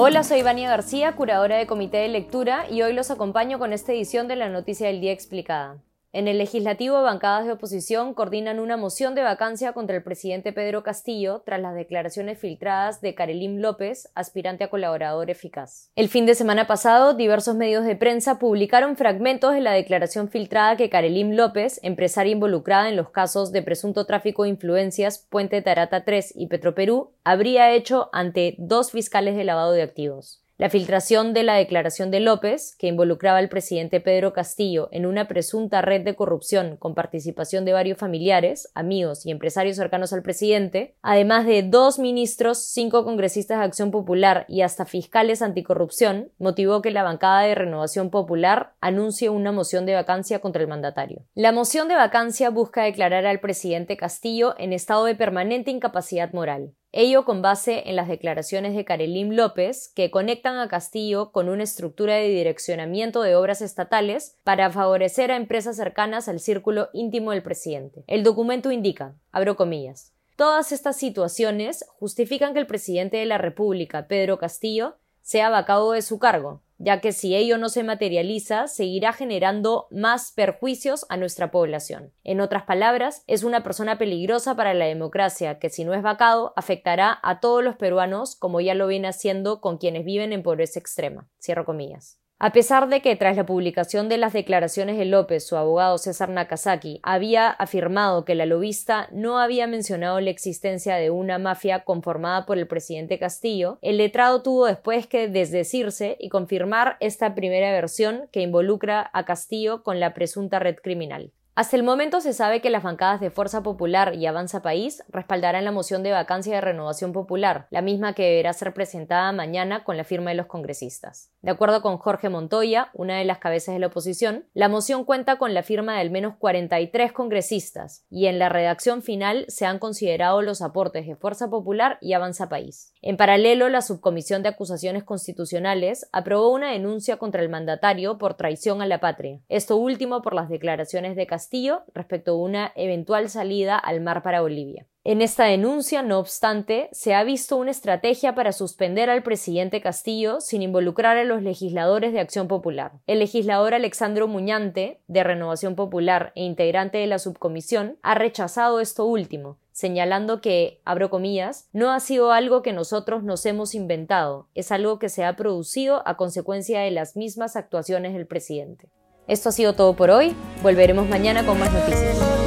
Hola, soy Vania García, curadora de Comité de Lectura, y hoy los acompaño con esta edición de la Noticia del Día Explicada. En el legislativo, bancadas de oposición coordinan una moción de vacancia contra el presidente Pedro Castillo tras las declaraciones filtradas de Karelim López, aspirante a colaborador eficaz. El fin de semana pasado, diversos medios de prensa publicaron fragmentos de la declaración filtrada que Karelim López, empresaria involucrada en los casos de presunto tráfico de influencias Puente Tarata 3 y Petroperú, habría hecho ante dos fiscales de lavado de activos. La filtración de la declaración de López, que involucraba al presidente Pedro Castillo en una presunta red de corrupción con participación de varios familiares, amigos y empresarios cercanos al presidente, además de dos ministros, cinco congresistas de Acción Popular y hasta fiscales anticorrupción, motivó que la bancada de Renovación Popular anuncie una moción de vacancia contra el mandatario. La moción de vacancia busca declarar al presidente Castillo en estado de permanente incapacidad moral ello con base en las declaraciones de Karelim López, que conectan a Castillo con una estructura de direccionamiento de obras estatales para favorecer a empresas cercanas al círculo íntimo del presidente. El documento indica, abro comillas, todas estas situaciones justifican que el presidente de la República, Pedro Castillo, sea vacado de su cargo, ya que si ello no se materializa, seguirá generando más perjuicios a nuestra población. En otras palabras, es una persona peligrosa para la democracia que si no es vacado afectará a todos los peruanos como ya lo viene haciendo con quienes viven en pobreza extrema. Cierro comillas. A pesar de que tras la publicación de las declaraciones de López, su abogado César Nakazaki había afirmado que la lobista no había mencionado la existencia de una mafia conformada por el presidente Castillo, el letrado tuvo después que desdecirse y confirmar esta primera versión que involucra a Castillo con la presunta red criminal. Hasta el momento se sabe que las bancadas de Fuerza Popular y Avanza País respaldarán la moción de vacancia de renovación popular, la misma que deberá ser presentada mañana con la firma de los congresistas. De acuerdo con Jorge Montoya, una de las cabezas de la oposición, la moción cuenta con la firma de al menos 43 congresistas y en la redacción final se han considerado los aportes de Fuerza Popular y Avanza País. En paralelo, la Subcomisión de Acusaciones Constitucionales aprobó una denuncia contra el mandatario por traición a la patria, esto último por las declaraciones de Castillo respecto a una eventual salida al mar para Bolivia. En esta denuncia, no obstante, se ha visto una estrategia para suspender al presidente Castillo sin involucrar a los legisladores de Acción Popular. El legislador Alexandro Muñante, de Renovación Popular e integrante de la subcomisión, ha rechazado esto último, señalando que, abro comillas, no ha sido algo que nosotros nos hemos inventado, es algo que se ha producido a consecuencia de las mismas actuaciones del presidente. Esto ha sido todo por hoy. Volveremos mañana con más noticias.